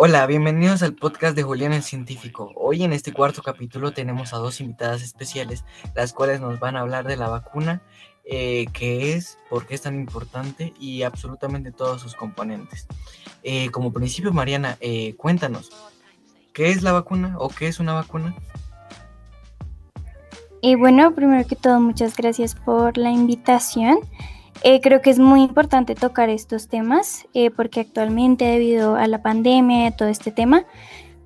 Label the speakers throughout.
Speaker 1: Hola, bienvenidos al podcast de Julián el Científico. Hoy en este cuarto capítulo tenemos a dos invitadas especiales, las cuales nos van a hablar de la vacuna, eh, qué es, por qué es tan importante y absolutamente todos sus componentes. Eh, como principio, Mariana, eh, cuéntanos, ¿qué es la vacuna o qué es una vacuna?
Speaker 2: Y bueno, primero que todo, muchas gracias por la invitación. Eh, creo que es muy importante tocar estos temas eh, porque actualmente debido a la pandemia y todo este tema,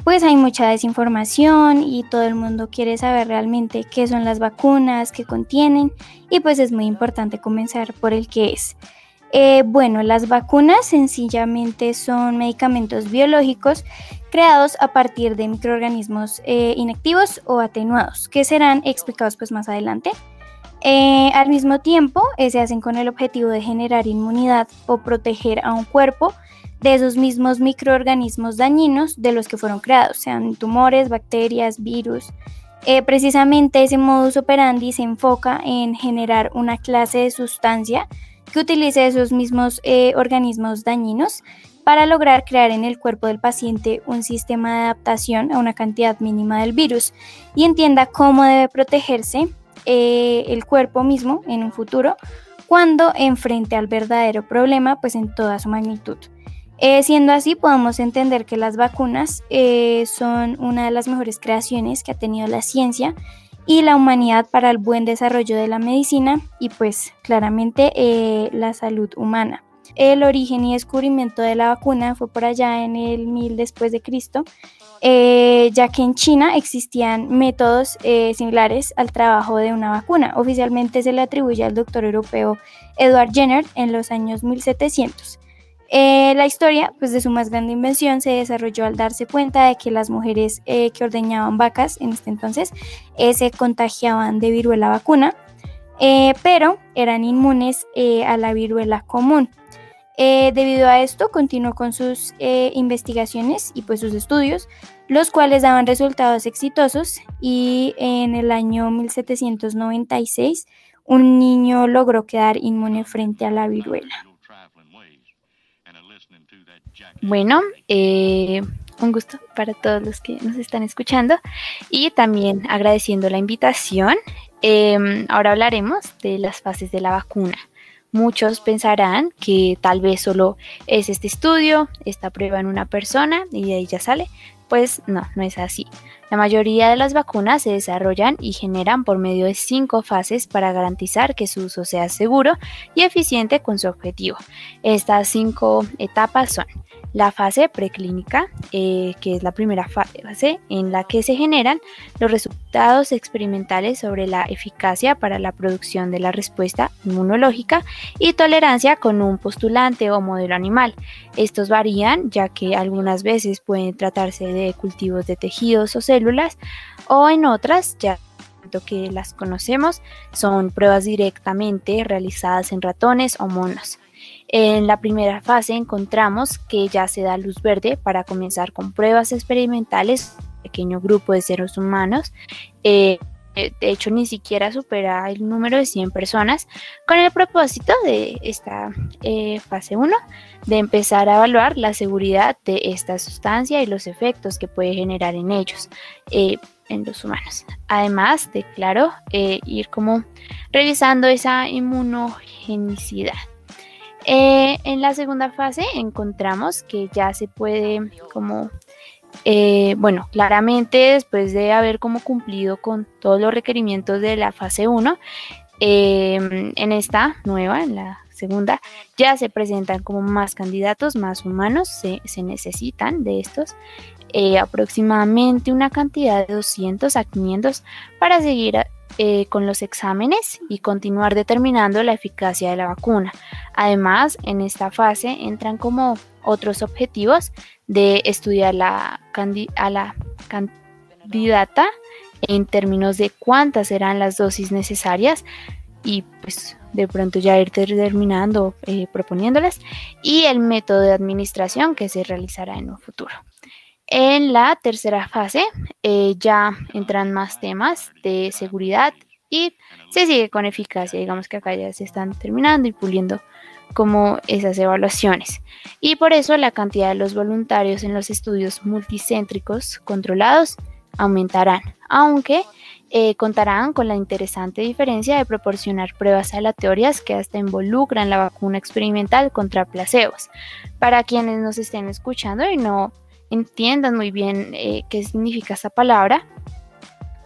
Speaker 2: pues hay mucha desinformación y todo el mundo quiere saber realmente qué son las vacunas, qué contienen y pues es muy importante comenzar por el qué es. Eh, bueno, las vacunas sencillamente son medicamentos biológicos creados a partir de microorganismos inactivos o atenuados que serán explicados pues más adelante. Eh, al mismo tiempo, eh, se hacen con el objetivo de generar inmunidad o proteger a un cuerpo de esos mismos microorganismos dañinos de los que fueron creados, sean tumores, bacterias, virus. Eh, precisamente ese modus operandi se enfoca en generar una clase de sustancia que utilice esos mismos organismos dañinos para lograr crear en el cuerpo del paciente un sistema de adaptación a una cantidad mínima del virus y entienda cómo debe protegerse eh, el cuerpo mismo en un futuro cuando enfrente al verdadero problema pues en toda su magnitud. Eh, siendo así, podemos entender que las vacunas eh, son una de las mejores creaciones que ha tenido la ciencia y la humanidad para el buen desarrollo de la medicina y pues claramente la salud humana. El origen y descubrimiento de la vacuna fue por allá en el 1000 después de Cristo eh, ya que en China existían métodos eh, similares al trabajo de una vacuna. Oficialmente se le atribuye al doctor europeo Edward Jenner en los años 1700. Eh, la historia pues, de su más grande invención se desarrolló al darse cuenta de que las mujeres que ordeñaban vacas en este entonces se contagiaban de viruela vacuna, pero eran inmunes a la viruela común. Eh, debido a esto, continuó con sus eh, investigaciones y pues sus estudios, los cuales daban resultados exitosos y en el año 1796 un niño logró quedar inmune frente a la viruela.
Speaker 3: Bueno, eh, un gusto para todos los que nos están escuchando y también agradeciendo la invitación. Em, ahora hablaremos de las fases de la vacuna. Muchos pensarán que tal vez solo es este estudio, esta prueba en una persona y de ahí ya sale. Pues no, no es así. La mayoría de las vacunas se desarrollan y generan por medio de cinco fases para garantizar que su uso sea seguro y eficiente con su objetivo. Estas cinco etapas son la fase preclínica, eh, que es la primera fase en la que se generan los resultados experimentales sobre la eficacia para la producción de la respuesta inmunológica y tolerancia con un postulante o modelo animal. Estos varían ya que algunas veces pueden tratarse de cultivos de tejidos o células o en otras ya que las conocemos son pruebas directamente realizadas en ratones o monos. En la primera fase encontramos que ya se da luz verde para comenzar con pruebas experimentales, pequeño grupo de seres humanos. Eh, de hecho, ni siquiera supera el número de 100 personas, con el propósito de esta eh, fase 1 de empezar a evaluar la seguridad de esta sustancia y los efectos que puede generar en ellos, eh, en los humanos. Además de, claro, ir como revisando esa inmunogenicidad. Eh, en la segunda fase encontramos que ya se puede como, eh, bueno, claramente después de haber como cumplido con todos los requerimientos de la fase 1, em, en esta nueva, en la segunda, ya se presentan como más candidatos, más humanos, se, necesitan de estos, eh, aproximadamente una cantidad de 200 a 500 para seguir eh, con los exámenes y continuar determinando la eficacia de la vacuna. Además, en esta fase entran como otros objetivos de estudiar la a la candidata en términos de cuántas serán las dosis necesarias y pues de pronto ya ir determinando, eh, proponiéndolas y el método de administración que se realizará en un futuro. En la tercera fase eh, ya entran más temas de seguridad y se sigue con eficacia. Digamos que acá ya se están terminando y puliendo como esas evaluaciones. Y por eso la cantidad de los voluntarios en los estudios multicéntricos controlados aumentarán, aunque eh, contarán con la interesante diferencia de proporcionar pruebas aleatorias que hasta involucran la vacuna experimental contra placebos. Para quienes nos estén escuchando y no entiendan muy bien eh, qué significa esa palabra,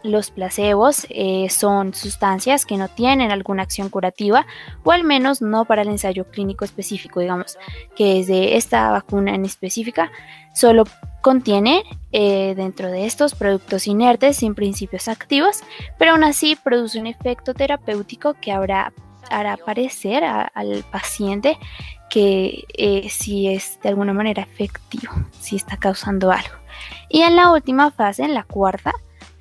Speaker 3: los placebos eh, son sustancias que no tienen alguna acción curativa o al menos no para el ensayo clínico específico, digamos, que es de esta vacuna en específica, solo contiene eh, dentro de estos productos inertes sin principios activos, pero aún así produce un efecto terapéutico que habrá, hará parecer al paciente que eh, si es de alguna manera efectivo, si está causando algo. Y en la última fase, en la cuarta,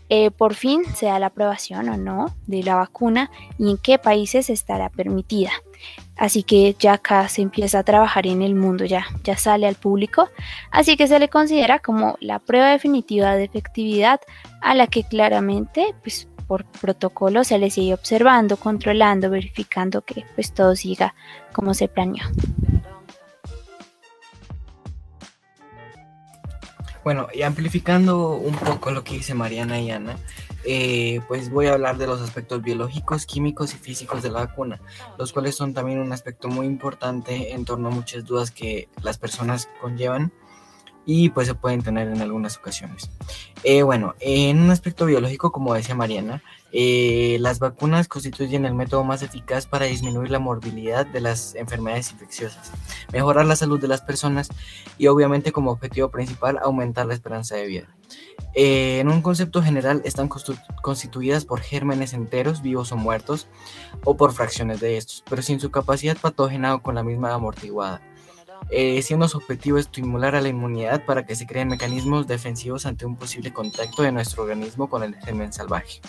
Speaker 3: eh, por fin se da la aprobación o no de la vacuna y en qué países estará permitida. Así que ya acá se empieza a trabajar en el mundo, ya, ya sale al público, así que se le considera como la prueba definitiva de efectividad a la que claramente pues, por protocolo se le sigue observando, controlando, verificando que pues todo siga como se planeó.
Speaker 1: Bueno, y amplificando un poco lo que dice Mariana y Ana, eh, pues voy a hablar de los aspectos biológicos, químicos y físicos de la vacuna, los cuales son también un aspecto muy importante en torno a muchas dudas que las personas conllevan y pues se pueden tener en algunas ocasiones. Eh, bueno, en un aspecto biológico, como decía Mariana, eh, las vacunas constituyen el método más eficaz para disminuir la morbilidad de las enfermedades infecciosas, mejorar la salud de las personas y obviamente como objetivo principal aumentar la esperanza de vida. Eh, en un concepto general están constituidas por gérmenes enteros, vivos o muertos, o por fracciones de estos, pero sin su capacidad patógena o con la misma amortiguada. Eh, siendo su objetivo estimular a la inmunidad para que se creen mecanismos defensivos ante un posible contacto de nuestro organismo con el germen salvaje.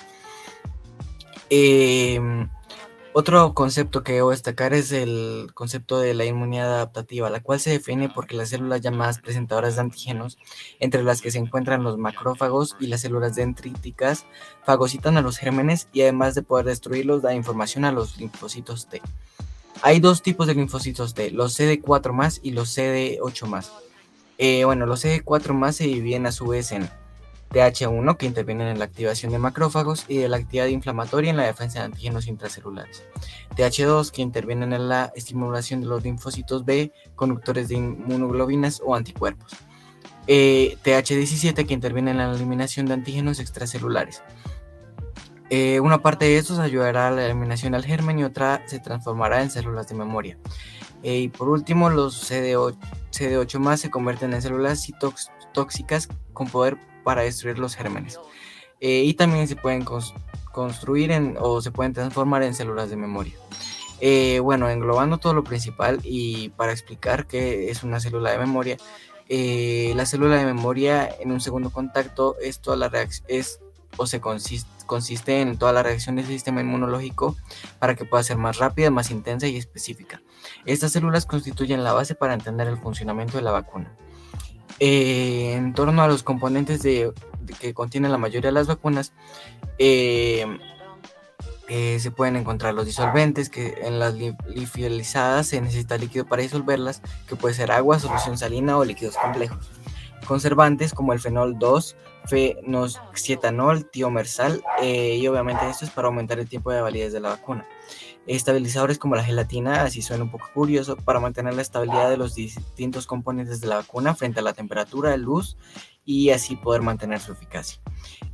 Speaker 1: Em, otro concepto que debo destacar es el concepto de la inmunidad adaptativa, la cual se define porque las células llamadas presentadoras de antígenos, entre las que se encuentran los macrófagos y las células dendríticas, fagocitan a los gérmenes y además de poder destruirlos, da información a los linfocitos T. Hay dos tipos de linfocitos T, los CD4 y los CD8 eh, bueno, los CD4 se dividen a su vez en TH1, que intervienen en la activación de macrófagos y de la actividad inflamatoria en la defensa de antígenos intracelulares. TH2, que intervienen en la estimulación de los linfocitos B, conductores de inmunoglobinas o anticuerpos. Eh, TH17, que interviene en la eliminación de antígenos extracelulares. Eh, una parte de estos ayudará a la eliminación del germen y otra se transformará en células de memoria. Eh, y por último, los CD8, CD8 más se convierten en células tóxicas con poder para destruir los gérmenes. Eh, y también se pueden construir en, o se pueden transformar en células de memoria. bueno, englobando todo lo principal y para explicar qué es una célula de memoria, la célula de memoria en un segundo contacto es toda la es o se consiste en toda la reacción del sistema inmunológico para que pueda ser más rápida, más intensa y específica. Estas células constituyen la base para entender el funcionamiento de la vacuna. Eh, en torno a los componentes de, que contienen la mayoría de las vacunas, eh, eh, se pueden encontrar los disolventes, que en las liofilizadas se necesita líquido para disolverlas, que puede ser agua, solución salina o líquidos complejos conservantes como el fenol 2, fenoxietanol, tiomersal eh, y obviamente esto es para aumentar el tiempo de validez de la vacuna. Estabilizadores como la gelatina, así suena un poco curioso, para mantener la estabilidad de los distintos componentes de la vacuna frente a la temperatura luz y así poder mantener su eficacia.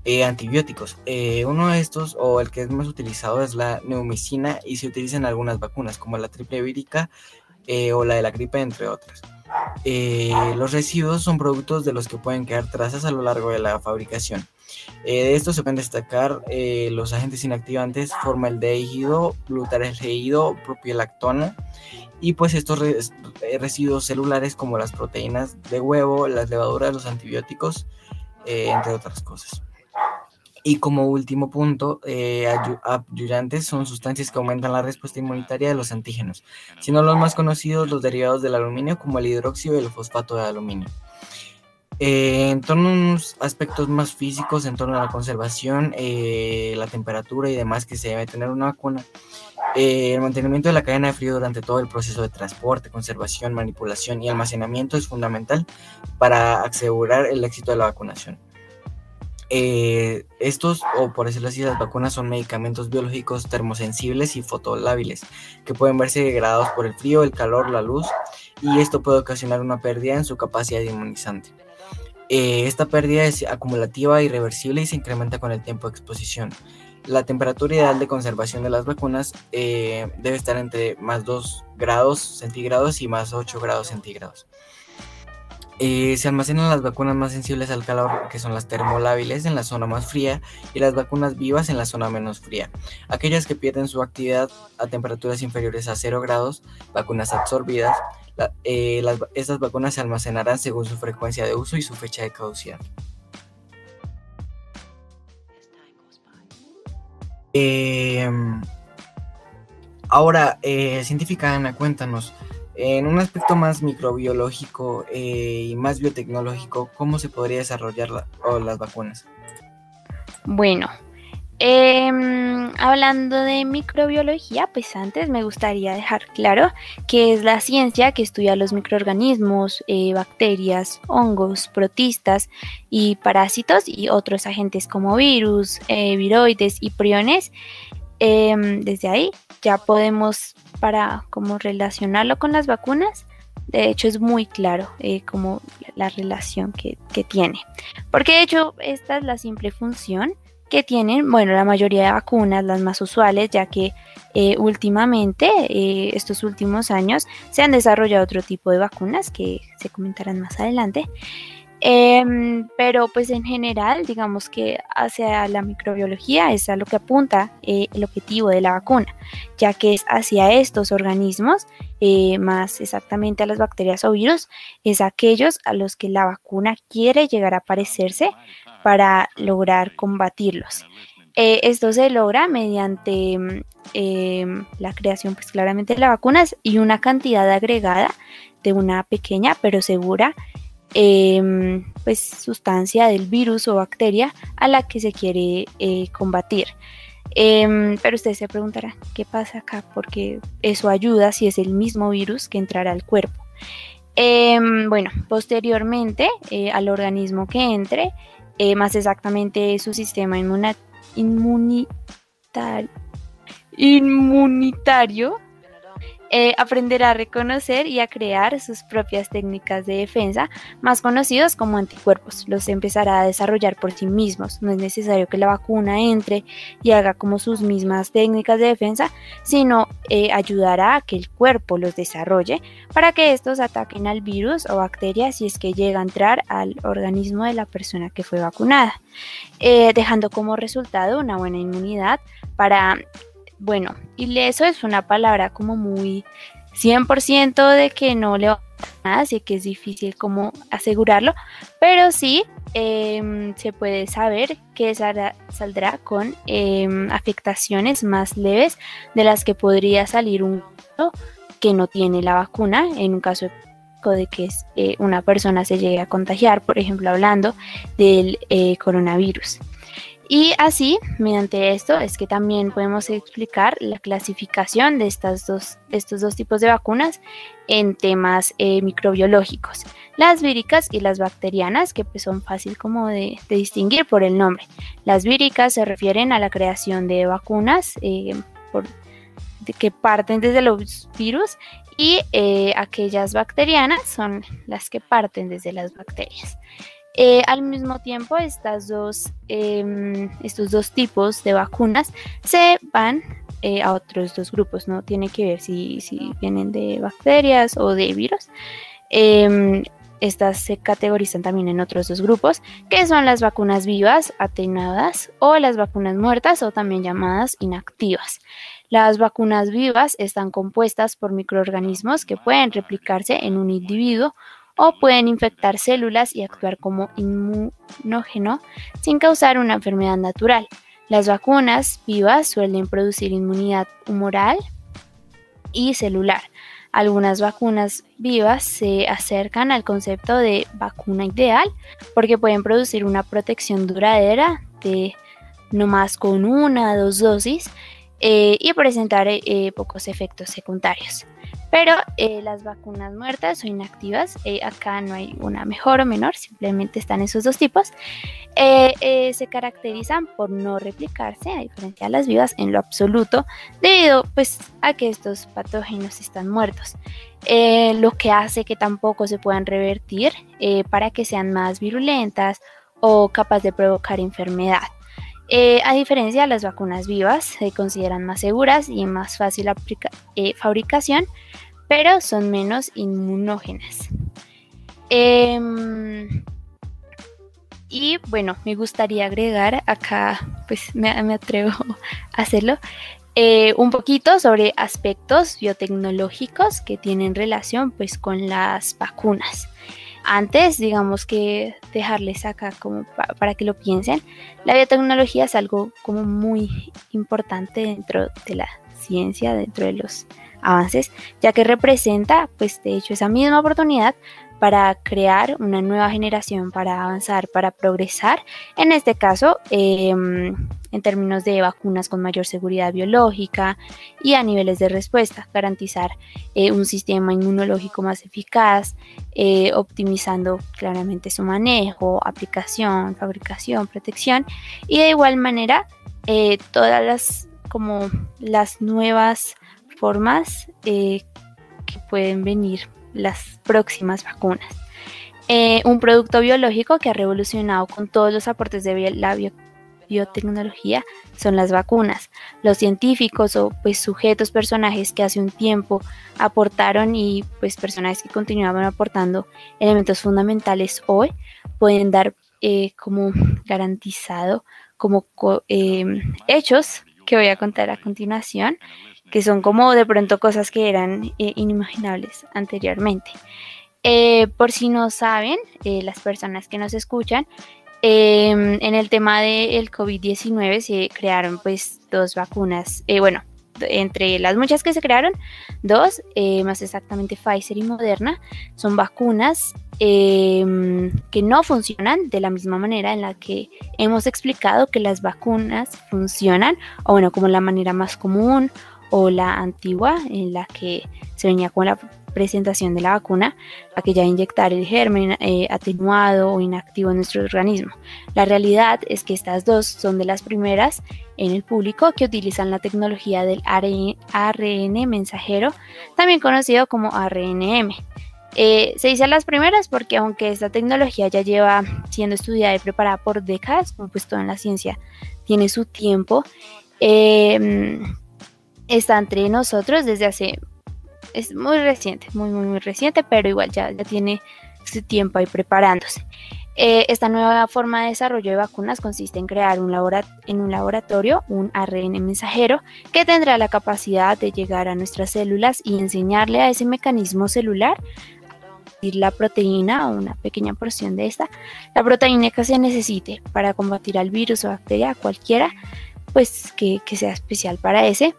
Speaker 1: Eh, antibióticos. Eh, uno de estos, o el que es más utilizado, es la neumicina y se utiliza en algunas vacunas, como la triple vírica o la de la gripe, entre otras. Eh, los residuos son productos de los que pueden quedar trazas a lo largo de la fabricación. Eh, de estos se pueden destacar eh, los agentes inactivantes, formaldehído, glutaregido, propiolactona y pues estos residuos celulares como las proteínas de huevo, las levaduras, los antibióticos, entre otras cosas. Y como último punto, eh, ayudantes son sustancias que aumentan la respuesta inmunitaria de los antígenos, siendo los más conocidos los derivados del aluminio como el hidróxido y el fosfato de aluminio. Eh, en torno a unos aspectos más físicos, en torno a la conservación, eh, la temperatura y demás que se debe tener una vacuna, eh, el mantenimiento de la cadena de frío durante todo el proceso de transporte, conservación, manipulación y almacenamiento es fundamental para asegurar el éxito de la vacunación. Estos, o por decirlo así, las vacunas son medicamentos biológicos termosensibles y fotolábiles que pueden verse degradados por el frío, el calor, la luz, y esto puede ocasionar una pérdida en su capacidad inmunizante. Eh, esta pérdida es acumulativa, irreversible y se incrementa con el tiempo de exposición. La temperatura ideal de conservación de las vacunas eh, debe estar entre más 2 grados centígrados y más 8 grados centígrados. Eh, se almacenan las vacunas más sensibles al calor, que son las termolábiles, en la zona más fría, y las vacunas vivas en la zona menos fría. Aquellas que pierden su actividad a temperaturas inferiores a 0 grados, vacunas absorbidas, eh, estas vacunas se almacenarán según su frecuencia de uso y su fecha de caducidad. Em, ahora, eh, científica Ana, cuéntanos, en un aspecto más microbiológico eh, y más biotecnológico, ¿cómo se podría desarrollar las vacunas?
Speaker 3: Bueno, Em, hablando de microbiología, pues antes me gustaría dejar claro que es la ciencia que estudia los microorganismos, eh, bacterias, hongos, protistas y parásitos y otros agentes como virus, eh, viroides y priones. Em, desde ahí ya podemos para como relacionarlo con las vacunas. De hecho es muy claro eh, como la relación que, que tiene. Porque de hecho esta es la simple función que tienen, bueno, la mayoría de vacunas, las más usuales, ya que eh, últimamente, eh, estos últimos años, se han desarrollado otro tipo de vacunas que se comentarán más adelante. Em, pero pues en general, digamos que hacia la microbiología es a lo que apunta eh, el objetivo de la vacuna, ya que es hacia estos organismos, más exactamente a las bacterias o virus, es aquellos a los que la vacuna quiere llegar a parecerse para lograr combatirlos. Eh, esto se logra mediante mm, em, la creación, pues claramente, de las vacunas y una cantidad agregada de una pequeña pero segura em, pues, sustancia del virus o bacteria a la que se quiere eh, combatir. Em, pero usted se preguntará, ¿qué pasa acá? Porque eso ayuda si es el mismo virus que entrará al cuerpo. bueno, posteriormente eh, al organismo que entre, eh, más exactamente su sistema inmunitario eh, aprenderá a reconocer y a crear sus propias técnicas de defensa, más conocidos como anticuerpos. Los empezará a desarrollar por sí mismos. No es necesario que la vacuna entre y haga como sus mismas técnicas de defensa, sino eh, ayudará a que el cuerpo los desarrolle para que estos ataquen al virus o bacteria si es que llega a entrar al organismo de la persona que fue vacunada, eh, dejando como resultado una buena inmunidad para bueno, y eso es una palabra como muy 100% de que no le va a nada, así que es difícil como asegurarlo, pero sí em, se puede saber que saldrá con em, afectaciones más leves de las que podría salir un que no tiene la vacuna, en un caso de que eh, una persona se llegue a contagiar, por ejemplo, hablando del eh, coronavirus. Y así, mediante esto, es que también podemos explicar la clasificación de estas dos, estos dos tipos de vacunas en temas eh, microbiológicos. Las víricas y las bacterianas, que pues son fácil como de, distinguir por el nombre. Las víricas se refieren a la creación de vacunas eh, que parten desde los virus y eh, aquellas bacterianas son las que parten desde las bacterias. Eh, al mismo tiempo, em, estos dos tipos de vacunas se van eh, a otros dos grupos, no tiene que ver si, vienen de bacterias o de virus. Em, estas se categorizan también en otros dos grupos, que son las vacunas vivas, atenuadas, o las vacunas muertas, o también llamadas inactivas. Las vacunas vivas están compuestas por microorganismos que pueden replicarse en un individuo o pueden infectar células y actuar como inmunógeno sin causar una enfermedad natural. Las vacunas vivas suelen producir inmunidad humoral y celular. algunas vacunas vivas se acercan al concepto de vacuna ideal porque pueden producir una protección duradera de no más con una o dos dosis eh, y presentar eh, pocos efectos secundarios. Pero eh, las vacunas muertas o inactivas, acá no hay una mejor o menor, simplemente están esos dos tipos, se caracterizan por no replicarse, a diferencia de las vivas, en lo absoluto, debido pues, a que estos patógenos están muertos. lo que hace que tampoco se puedan revertir para que sean más virulentas o capaces de provocar enfermedad. Eh, a diferencia de las vacunas vivas, se consideran más seguras y más fácil eh, fabricación, pero son menos inmunógenas. Em, y bueno, me gustaría agregar acá, pues me, atrevo a hacerlo, eh, un poquito sobre aspectos biotecnológicos que tienen relación pues con las vacunas antes, digamos que dejarles acá como para que lo piensen, la biotecnología es algo como muy importante dentro de la ciencia, dentro de los avances, ya que representa, pues de hecho, esa misma oportunidad para crear una nueva generación, para avanzar, para progresar. En este caso, em, en términos de vacunas con mayor seguridad biológica y a niveles de respuesta, garantizar eh, un sistema inmunológico más eficaz, eh, optimizando claramente su manejo, aplicación, fabricación, protección y de igual manera eh, todas las como las nuevas formas que pueden venir las próximas vacunas. Eh, un producto biológico que ha revolucionado con todos los aportes de la biotecnología son las vacunas. Los científicos o pues sujetos, personajes que hace un tiempo aportaron y pues personajes que continuaban aportando elementos fundamentales hoy pueden dar eh, como garantizado como em, hechos que voy a contar a continuación que son como de pronto cosas que eran eh, inimaginables anteriormente. Eh, por si no saben, eh, las personas que nos escuchan, em, en el tema del COVID-19 se crearon pues dos vacunas, bueno, entre las muchas que se crearon, dos, más exactamente Pfizer y Moderna, son vacunas em, que no funcionan de la misma manera en la que hemos explicado que las vacunas funcionan, o bueno, como la manera más común o la antigua en la que se venía con la presentación de la vacuna, aquella de inyectar el germen eh, atenuado o inactivo en nuestro organismo. La realidad es que estas dos son de las primeras en el público que utilizan la tecnología del ARN, mensajero, también conocido como ARNM. Eh, se dice las primeras porque aunque esta tecnología ya lleva siendo estudiada y preparada por décadas, como pues todo en la ciencia tiene su tiempo, eh, está entre nosotros desde hace, es muy reciente, muy, muy, muy reciente, pero igual ya, ya tiene su tiempo ahí preparándose. Eh, esta nueva forma de desarrollo de vacunas consiste en crear un en un laboratorio un ARN mensajero que tendrá la capacidad de llegar a nuestras células y enseñarle a ese mecanismo celular la proteína o una pequeña porción de esta, la proteína que se necesite para combatir al virus o bacteria cualquiera, pues que, que sea especial para ese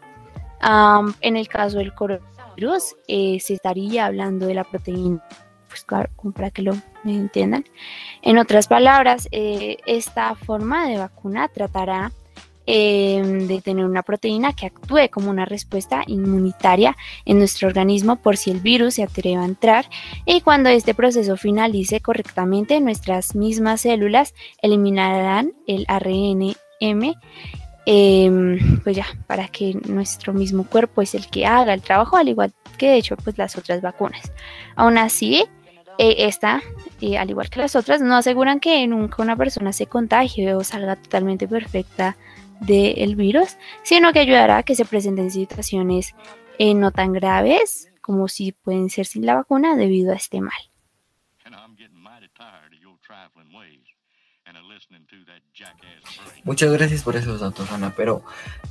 Speaker 3: en el caso del coronavirus, eh, se estaría hablando de la proteína, pues claro, para que lo entiendan. En otras palabras, eh, esta forma de vacuna tratará em, de tener una proteína que actúe como una respuesta inmunitaria en nuestro organismo por si el virus se atreva a entrar y cuando este proceso finalice correctamente nuestras mismas células eliminarán el ARNM Em, pues ya, para que nuestro mismo cuerpo es el que haga el trabajo, al igual que de hecho pues las otras vacunas. Aún así, eh, esta, eh, al igual que las otras, no aseguran que nunca una persona se contagie o salga totalmente perfecta del virus, sino que ayudará a que se presenten situaciones eh, no tan graves como si pueden ser sin la vacuna debido a este mal.
Speaker 1: Muchas gracias por esos datos, Ana, pero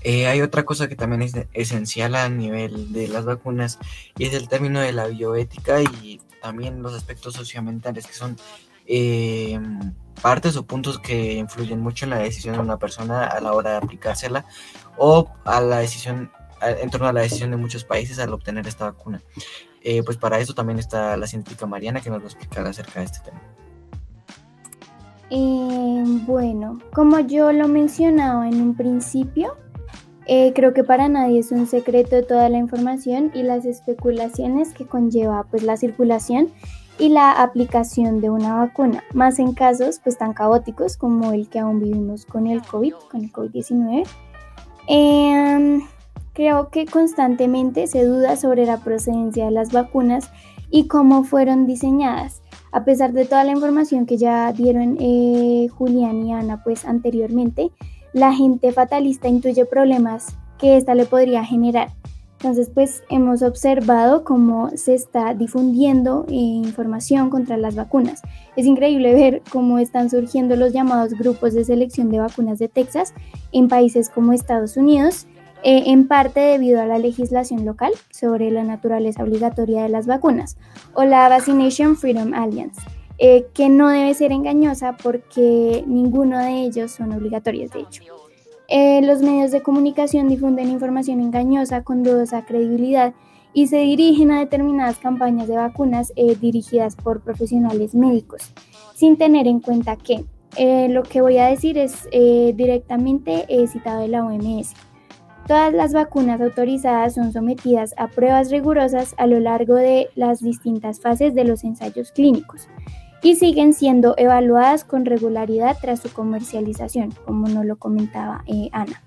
Speaker 1: eh, hay otra cosa que también es esencial a nivel de las vacunas y es el término de la bioética y también los aspectos socioambientales que son eh, partes o puntos que influyen mucho en la decisión de una persona a la hora de aplicársela o a la decisión en torno a la decisión de muchos países al obtener esta vacuna. Eh, pues para eso también está la científica Mariana que nos va a explicar acerca de este tema.
Speaker 2: Eh, bueno, como yo lo mencionaba en un principio, eh, creo que para nadie es un secreto toda la información y las especulaciones que conlleva pues la circulación y la aplicación de una vacuna, más en casos pues tan caóticos como el que aún vivimos con el COVID, con el COVID-19. Em, creo que constantemente se duda sobre la procedencia de las vacunas y cómo fueron diseñadas. A pesar de toda la información que ya dieron eh, Julián y Ana pues anteriormente, la gente fatalista intuye problemas que esta le podría generar. Entonces, pues hemos observado cómo se está difundiendo eh, información contra las vacunas. Es increíble ver cómo están surgiendo los llamados grupos de selección de vacunas de Texas en países como Estados Unidos, eh, en parte debido a la legislación local sobre la naturaleza obligatoria de las vacunas, o la Vaccination Freedom Alliance, eh, que no debe ser engañosa porque ninguno de ellos son obligatorios, de hecho. Eh, los medios de comunicación difunden información engañosa con dudosa credibilidad y se dirigen a determinadas campañas de vacunas eh, dirigidas por profesionales médicos, sin tener en cuenta que eh, lo que voy a decir es directamente citado de la OMS. Todas las vacunas autorizadas son sometidas a pruebas rigurosas a lo largo de las distintas fases de los ensayos clínicos y siguen siendo evaluadas con regularidad tras su comercialización, como nos lo comentaba eh, Ana.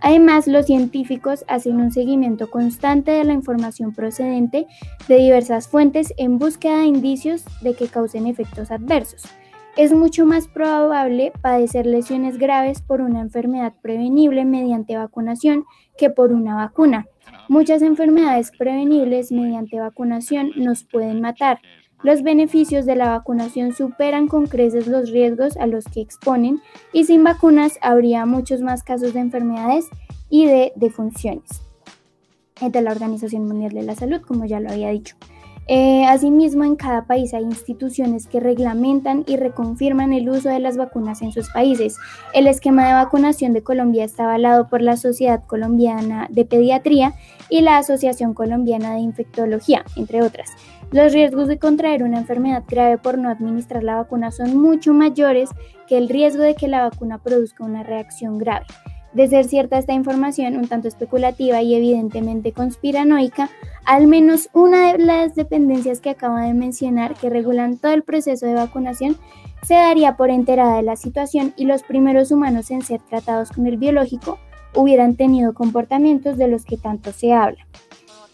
Speaker 2: Además, los científicos hacen un seguimiento constante de la información procedente de diversas fuentes en búsqueda de indicios de que causen efectos adversos. Es mucho más probable padecer lesiones graves por una enfermedad prevenible mediante vacunación que por una vacuna. Muchas enfermedades prevenibles mediante vacunación nos pueden matar, los beneficios de la vacunación superan con creces los riesgos a los que exponen y sin vacunas habría muchos más casos de enfermedades y de defunciones de la Organización Mundial de la Salud, como ya lo había dicho. Eh, asimismo, en cada país hay instituciones que reglamentan y reconfirman el uso de las vacunas en sus países. El esquema de vacunación de Colombia está avalado por la Sociedad Colombiana de Pediatría y la Asociación Colombiana de Infectología, entre otras. Los riesgos de contraer una enfermedad grave por no administrar la vacuna son mucho mayores que el riesgo de que la vacuna produzca una reacción grave. De ser cierta esta información, un tanto especulativa y evidentemente conspiranoica, al menos una de las dependencias que acabo de mencionar que regulan todo el proceso de vacunación se daría por enterada de la situación y los primeros humanos en ser tratados con el biológico hubieran tenido comportamientos de los que tanto se habla.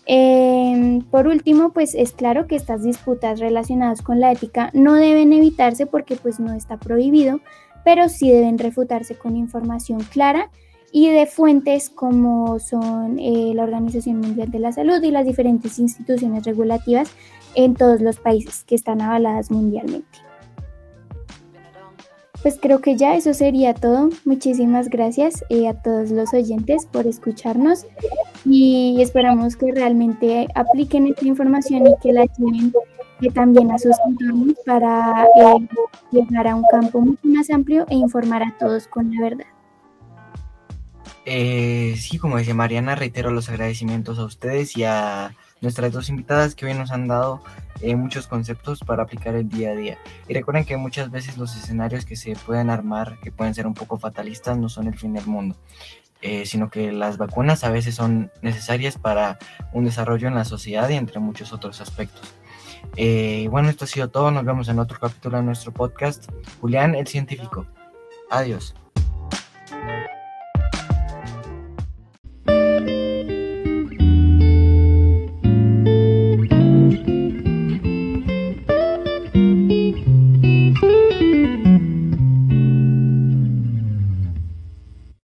Speaker 2: Em, por último, pues es claro que estas disputas relacionadas con la ética no deben evitarse porque pues no está prohibido, pero sí deben refutarse con información clara y de fuentes como son eh, la Organización Mundial de la Salud y las diferentes instituciones regulativas en todos los países que están avaladas mundialmente. Pues creo que ya eso sería todo. Muchísimas gracias eh, a todos los oyentes por escucharnos y esperamos que realmente apliquen esta información y que la lleven eh, también a sus entornos para eh, llegar a un campo mucho más amplio e informar a todos con la verdad.
Speaker 1: Sí, como decía Mariana, reitero los agradecimientos a ustedes y a nuestras dos invitadas que hoy nos han dado eh, muchos conceptos para aplicar el día a día. Y recuerden que muchas veces los escenarios que se pueden armar, que pueden ser un poco fatalistas, no son el fin del mundo. Eh, sino que las vacunas a veces son necesarias para un desarrollo en la sociedad y entre muchos otros aspectos. Eh, bueno, esto ha sido todo. Nos vemos en otro capítulo de nuestro podcast. Julián, el científico. Adiós.